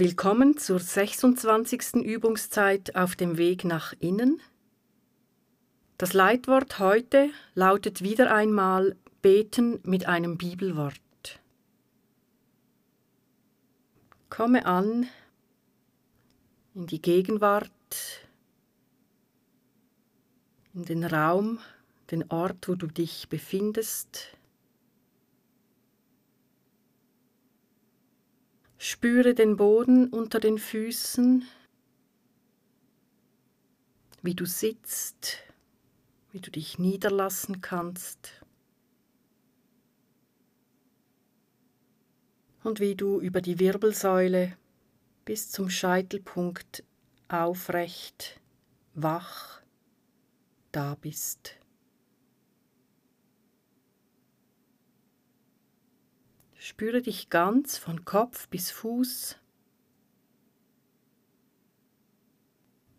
Willkommen zur 26. Übungszeit auf dem Weg nach innen. Das Leitwort heute lautet wieder einmal Beten mit einem Bibelwort. Komme an in die Gegenwart, in den Raum, den Ort, wo du dich befindest. Spüre den Boden unter den Füßen, wie du sitzt, wie du dich niederlassen kannst und wie du über die Wirbelsäule bis zum Scheitelpunkt aufrecht, wach da bist. Spüre dich ganz von Kopf bis Fuß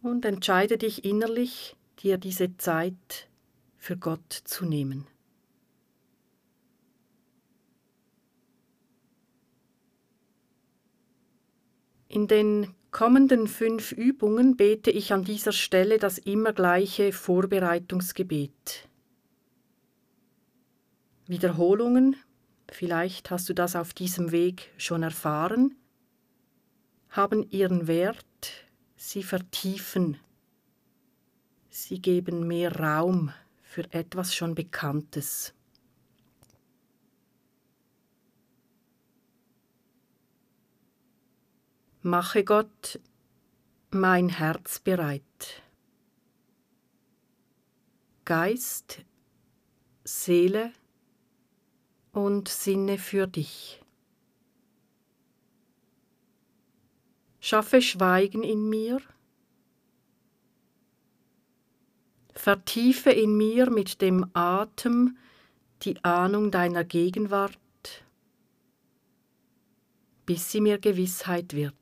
und entscheide dich innerlich, dir diese Zeit für Gott zu nehmen. In den kommenden fünf Übungen bete ich an dieser Stelle das immer gleiche Vorbereitungsgebet. Wiederholungen vielleicht hast du das auf diesem Weg schon erfahren, haben ihren Wert, sie vertiefen, sie geben mehr Raum für etwas schon Bekanntes. Mache Gott mein Herz bereit. Geist, Seele, und Sinne für dich. Schaffe Schweigen in mir, vertiefe in mir mit dem Atem die Ahnung deiner Gegenwart, bis sie mir Gewissheit wird.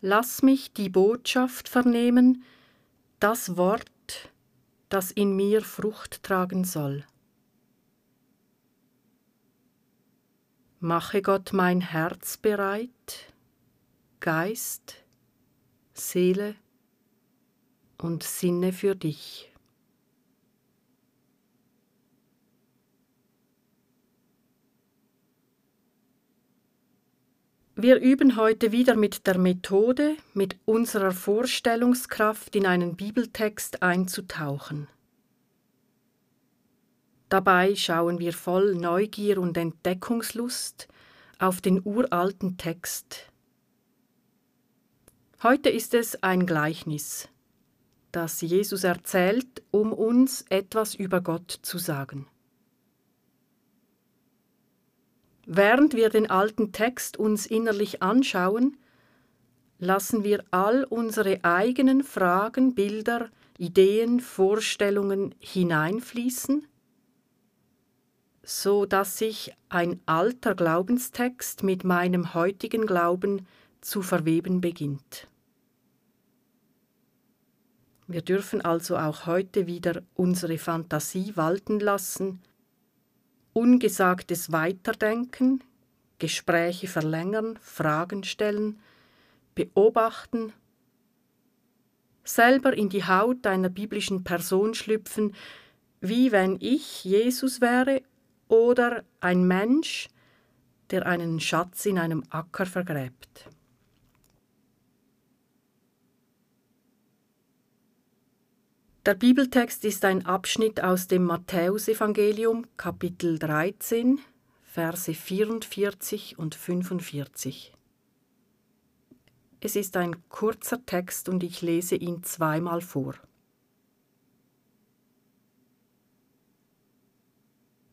Lass mich die Botschaft vernehmen, das Wort, das in mir Frucht tragen soll. Mache Gott mein Herz bereit, Geist, Seele und Sinne für dich. Wir üben heute wieder mit der Methode, mit unserer Vorstellungskraft in einen Bibeltext einzutauchen. Dabei schauen wir voll Neugier und Entdeckungslust auf den uralten Text. Heute ist es ein Gleichnis, das Jesus erzählt, um uns etwas über Gott zu sagen. Während wir den alten Text uns innerlich anschauen, lassen wir all unsere eigenen Fragen, Bilder, Ideen, Vorstellungen hineinfließen, so dass sich ein alter Glaubenstext mit meinem heutigen Glauben zu verweben beginnt. Wir dürfen also auch heute wieder unsere Fantasie walten lassen, Ungesagtes weiterdenken, Gespräche verlängern, Fragen stellen, beobachten, selber in die Haut einer biblischen Person schlüpfen, wie wenn ich Jesus wäre oder ein Mensch, der einen Schatz in einem Acker vergräbt. Der Bibeltext ist ein Abschnitt aus dem Matthäusevangelium Kapitel 13, Verse 44 und 45. Es ist ein kurzer Text und ich lese ihn zweimal vor.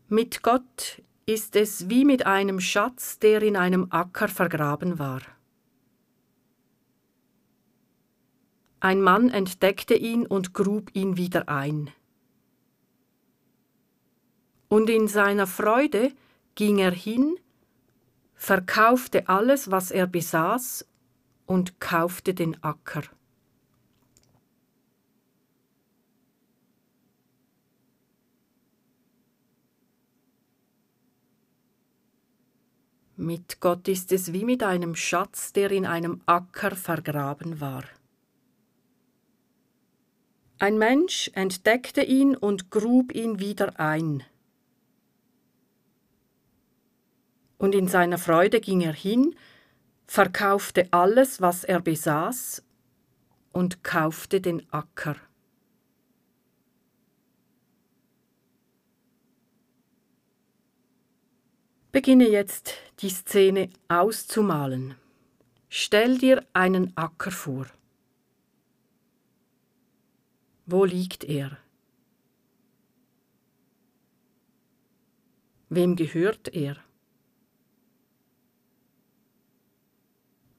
Mit Gott ist es wie mit einem Schatz, der in einem Acker vergraben war. Ein Mann entdeckte ihn und grub ihn wieder ein. Und in seiner Freude ging er hin, verkaufte alles, was er besaß, und kaufte den Acker. Mit Gott ist es wie mit einem Schatz, der in einem Acker vergraben war. Ein Mensch entdeckte ihn und grub ihn wieder ein. Und in seiner Freude ging er hin, verkaufte alles, was er besaß, und kaufte den Acker. Beginne jetzt die Szene auszumalen. Stell dir einen Acker vor. Wo liegt er? Wem gehört er?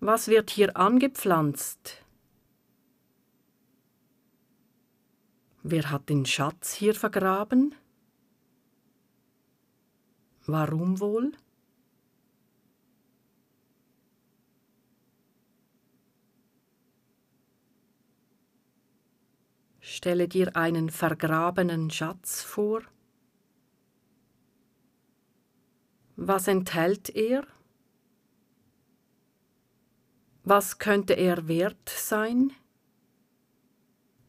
Was wird hier angepflanzt? Wer hat den Schatz hier vergraben? Warum wohl? Stelle dir einen vergrabenen Schatz vor. Was enthält er? Was könnte er wert sein?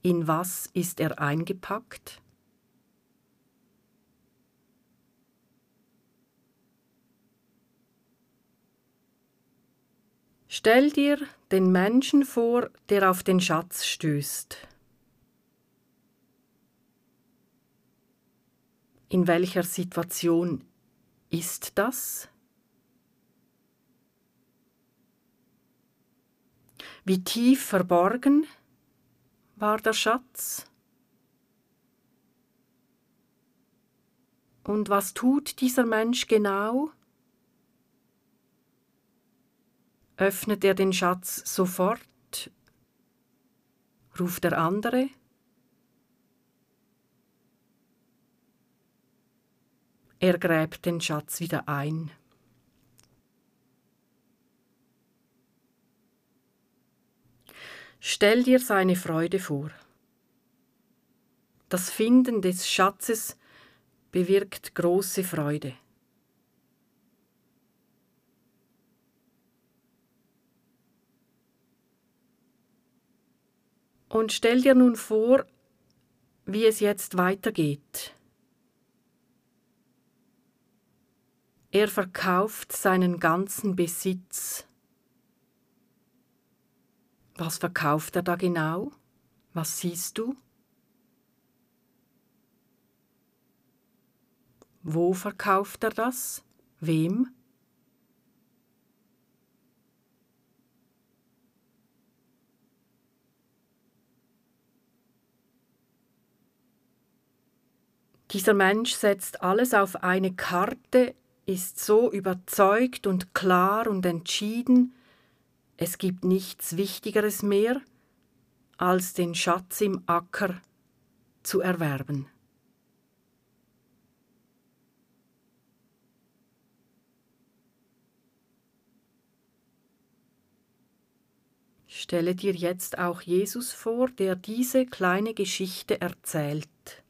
In was ist er eingepackt? Stell dir den Menschen vor, der auf den Schatz stößt. In welcher Situation ist das? Wie tief verborgen war der Schatz? Und was tut dieser Mensch genau? Öffnet er den Schatz sofort? Ruft der andere? Er gräbt den Schatz wieder ein. Stell dir seine Freude vor. Das Finden des Schatzes bewirkt große Freude. Und stell dir nun vor, wie es jetzt weitergeht. Er verkauft seinen ganzen Besitz. Was verkauft er da genau? Was siehst du? Wo verkauft er das? Wem? Dieser Mensch setzt alles auf eine Karte, ist so überzeugt und klar und entschieden, es gibt nichts Wichtigeres mehr, als den Schatz im Acker zu erwerben. Stelle dir jetzt auch Jesus vor, der diese kleine Geschichte erzählt.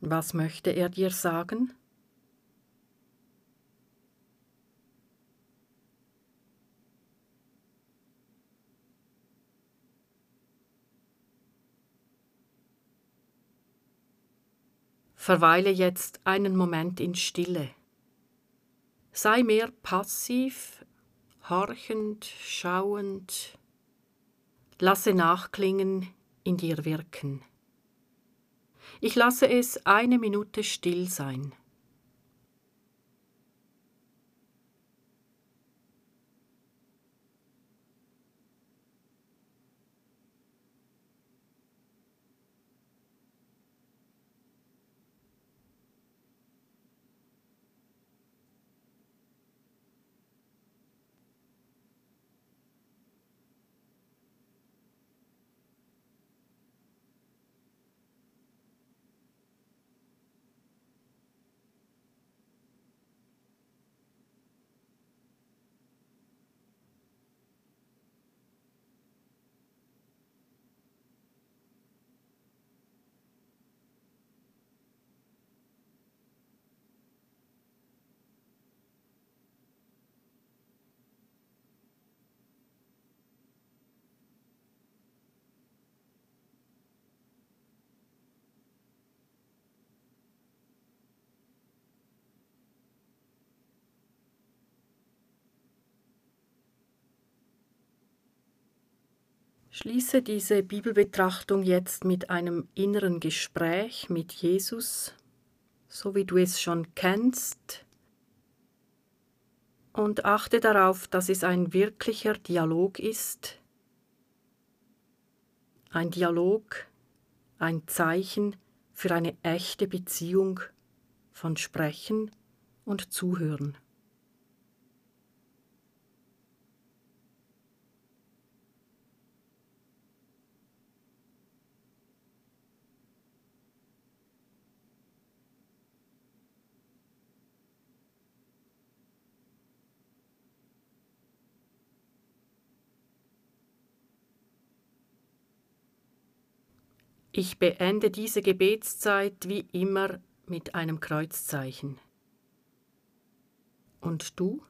Was möchte er dir sagen? Verweile jetzt einen Moment in Stille. Sei mehr passiv, horchend, schauend. Lasse Nachklingen in dir wirken. Ich lasse es eine Minute still sein. Schließe diese Bibelbetrachtung jetzt mit einem inneren Gespräch mit Jesus, so wie du es schon kennst, und achte darauf, dass es ein wirklicher Dialog ist, ein Dialog, ein Zeichen für eine echte Beziehung von Sprechen und Zuhören. Ich beende diese Gebetszeit wie immer mit einem Kreuzzeichen. Und du?